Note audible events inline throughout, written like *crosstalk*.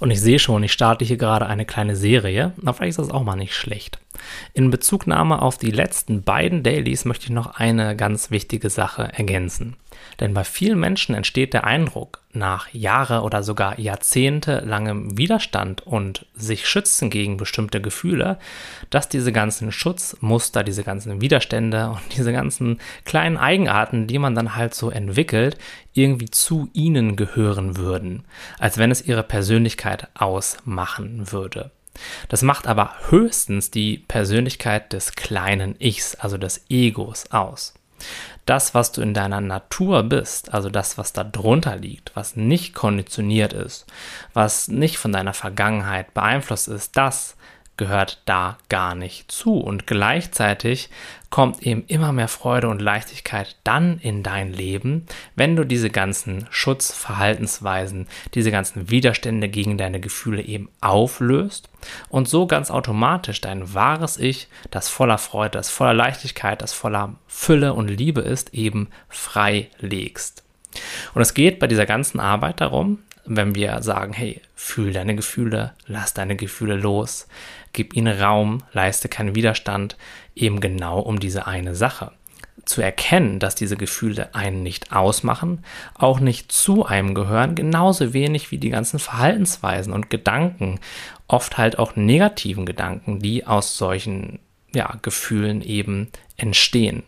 Und ich sehe schon, ich starte hier gerade eine kleine Serie. Na, vielleicht ist das auch mal nicht schlecht. In Bezugnahme auf die letzten beiden Dailies möchte ich noch eine ganz wichtige Sache ergänzen. Denn bei vielen Menschen entsteht der Eindruck, nach Jahre oder sogar Jahrzehnte langem Widerstand und sich schützen gegen bestimmte Gefühle, dass diese ganzen Schutzmuster, diese ganzen Widerstände und *laughs* diese ganzen kleinen Eigenarten, die man dann halt so entwickelt, irgendwie zu ihnen gehören würden, als wenn es ihre Persönlichkeit ausmachen würde. Das macht aber höchstens die Persönlichkeit des kleinen Ichs, also des Egos, aus. Das, was du in deiner Natur bist, also das, was da drunter liegt, was nicht konditioniert ist, was nicht von deiner Vergangenheit beeinflusst ist, das gehört da gar nicht zu. Und gleichzeitig kommt eben immer mehr Freude und Leichtigkeit dann in dein Leben, wenn du diese ganzen Schutzverhaltensweisen, diese ganzen Widerstände gegen deine Gefühle eben auflöst und so ganz automatisch dein wahres Ich, das voller Freude, das voller Leichtigkeit, das voller Fülle und Liebe ist, eben frei legst. Und es geht bei dieser ganzen Arbeit darum, wenn wir sagen, hey, fühl deine Gefühle, lass deine Gefühle los, gib ihnen Raum, leiste keinen Widerstand, eben genau um diese eine Sache. Zu erkennen, dass diese Gefühle einen nicht ausmachen, auch nicht zu einem gehören, genauso wenig wie die ganzen Verhaltensweisen und Gedanken, oft halt auch negativen Gedanken, die aus solchen ja, Gefühlen eben entstehen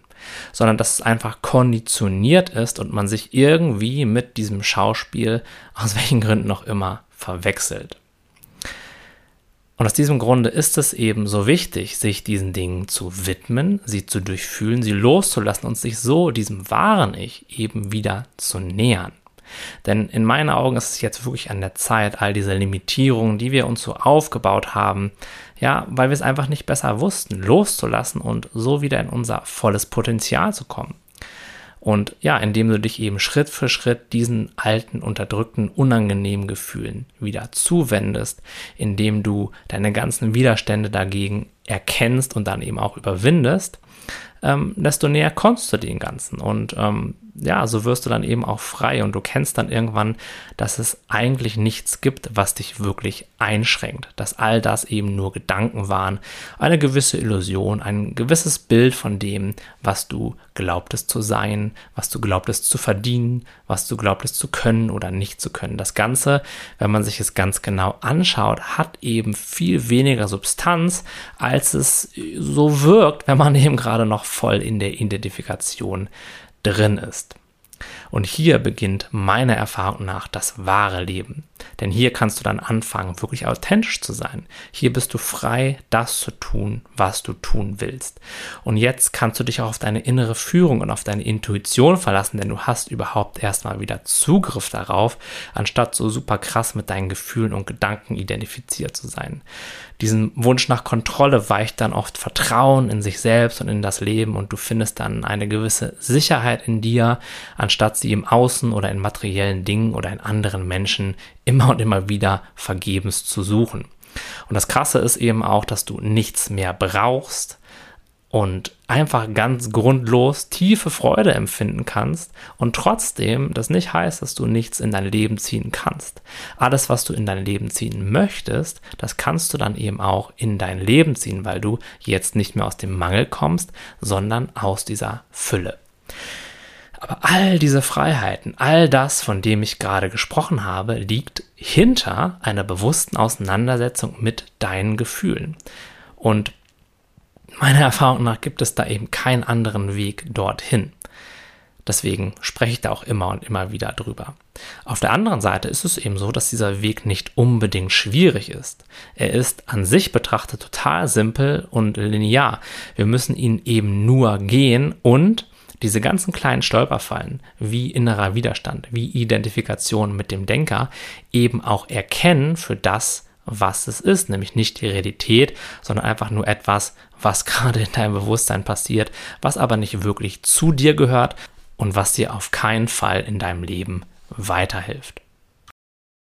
sondern dass es einfach konditioniert ist und man sich irgendwie mit diesem Schauspiel, aus welchen Gründen noch immer, verwechselt. Und aus diesem Grunde ist es eben so wichtig, sich diesen Dingen zu widmen, sie zu durchfühlen, sie loszulassen und sich so diesem wahren Ich eben wieder zu nähern. Denn in meinen Augen ist es jetzt wirklich an der Zeit, all diese Limitierungen, die wir uns so aufgebaut haben, ja, weil wir es einfach nicht besser wussten, loszulassen und so wieder in unser volles Potenzial zu kommen. Und ja, indem du dich eben Schritt für Schritt diesen alten, unterdrückten, unangenehmen Gefühlen wieder zuwendest, indem du deine ganzen Widerstände dagegen erkennst und dann eben auch überwindest, ähm, desto näher kommst du den Ganzen. Und ähm, ja, so wirst du dann eben auch frei und du kennst dann irgendwann, dass es eigentlich nichts gibt, was dich wirklich einschränkt. Dass all das eben nur Gedanken waren, eine gewisse Illusion, ein gewisses Bild von dem, was du glaubtest zu sein, was du glaubtest zu verdienen, was du glaubtest zu können oder nicht zu können. Das Ganze, wenn man sich es ganz genau anschaut, hat eben viel weniger Substanz, als es so wirkt, wenn man *laughs* eben gerade noch voll in der Identifikation drin ist. Und hier beginnt meiner Erfahrung nach das wahre Leben. Denn hier kannst du dann anfangen, wirklich authentisch zu sein. Hier bist du frei, das zu tun, was du tun willst. Und jetzt kannst du dich auch auf deine innere Führung und auf deine Intuition verlassen, denn du hast überhaupt erstmal wieder Zugriff darauf, anstatt so super krass mit deinen Gefühlen und Gedanken identifiziert zu sein. Diesen Wunsch nach Kontrolle weicht dann oft Vertrauen in sich selbst und in das Leben und du findest dann eine gewisse Sicherheit in dir, anstatt sie im Außen oder in materiellen Dingen oder in anderen Menschen immer und immer wieder vergebens zu suchen. Und das Krasse ist eben auch, dass du nichts mehr brauchst und einfach ganz grundlos tiefe Freude empfinden kannst und trotzdem das nicht heißt, dass du nichts in dein Leben ziehen kannst. Alles, was du in dein Leben ziehen möchtest, das kannst du dann eben auch in dein Leben ziehen, weil du jetzt nicht mehr aus dem Mangel kommst, sondern aus dieser Fülle. Aber all diese Freiheiten, all das, von dem ich gerade gesprochen habe, liegt hinter einer bewussten Auseinandersetzung mit deinen Gefühlen. Und meiner Erfahrung nach gibt es da eben keinen anderen Weg dorthin. Deswegen spreche ich da auch immer und immer wieder drüber. Auf der anderen Seite ist es eben so, dass dieser Weg nicht unbedingt schwierig ist. Er ist an sich betrachtet total simpel und linear. Wir müssen ihn eben nur gehen und diese ganzen kleinen Stolperfallen wie innerer Widerstand, wie Identifikation mit dem Denker eben auch erkennen für das, was es ist, nämlich nicht die Realität, sondern einfach nur etwas, was *laughs* gerade in deinem Bewusstsein passiert, was aber nicht wirklich zu dir gehört und was dir auf keinen Fall in deinem Leben weiterhilft.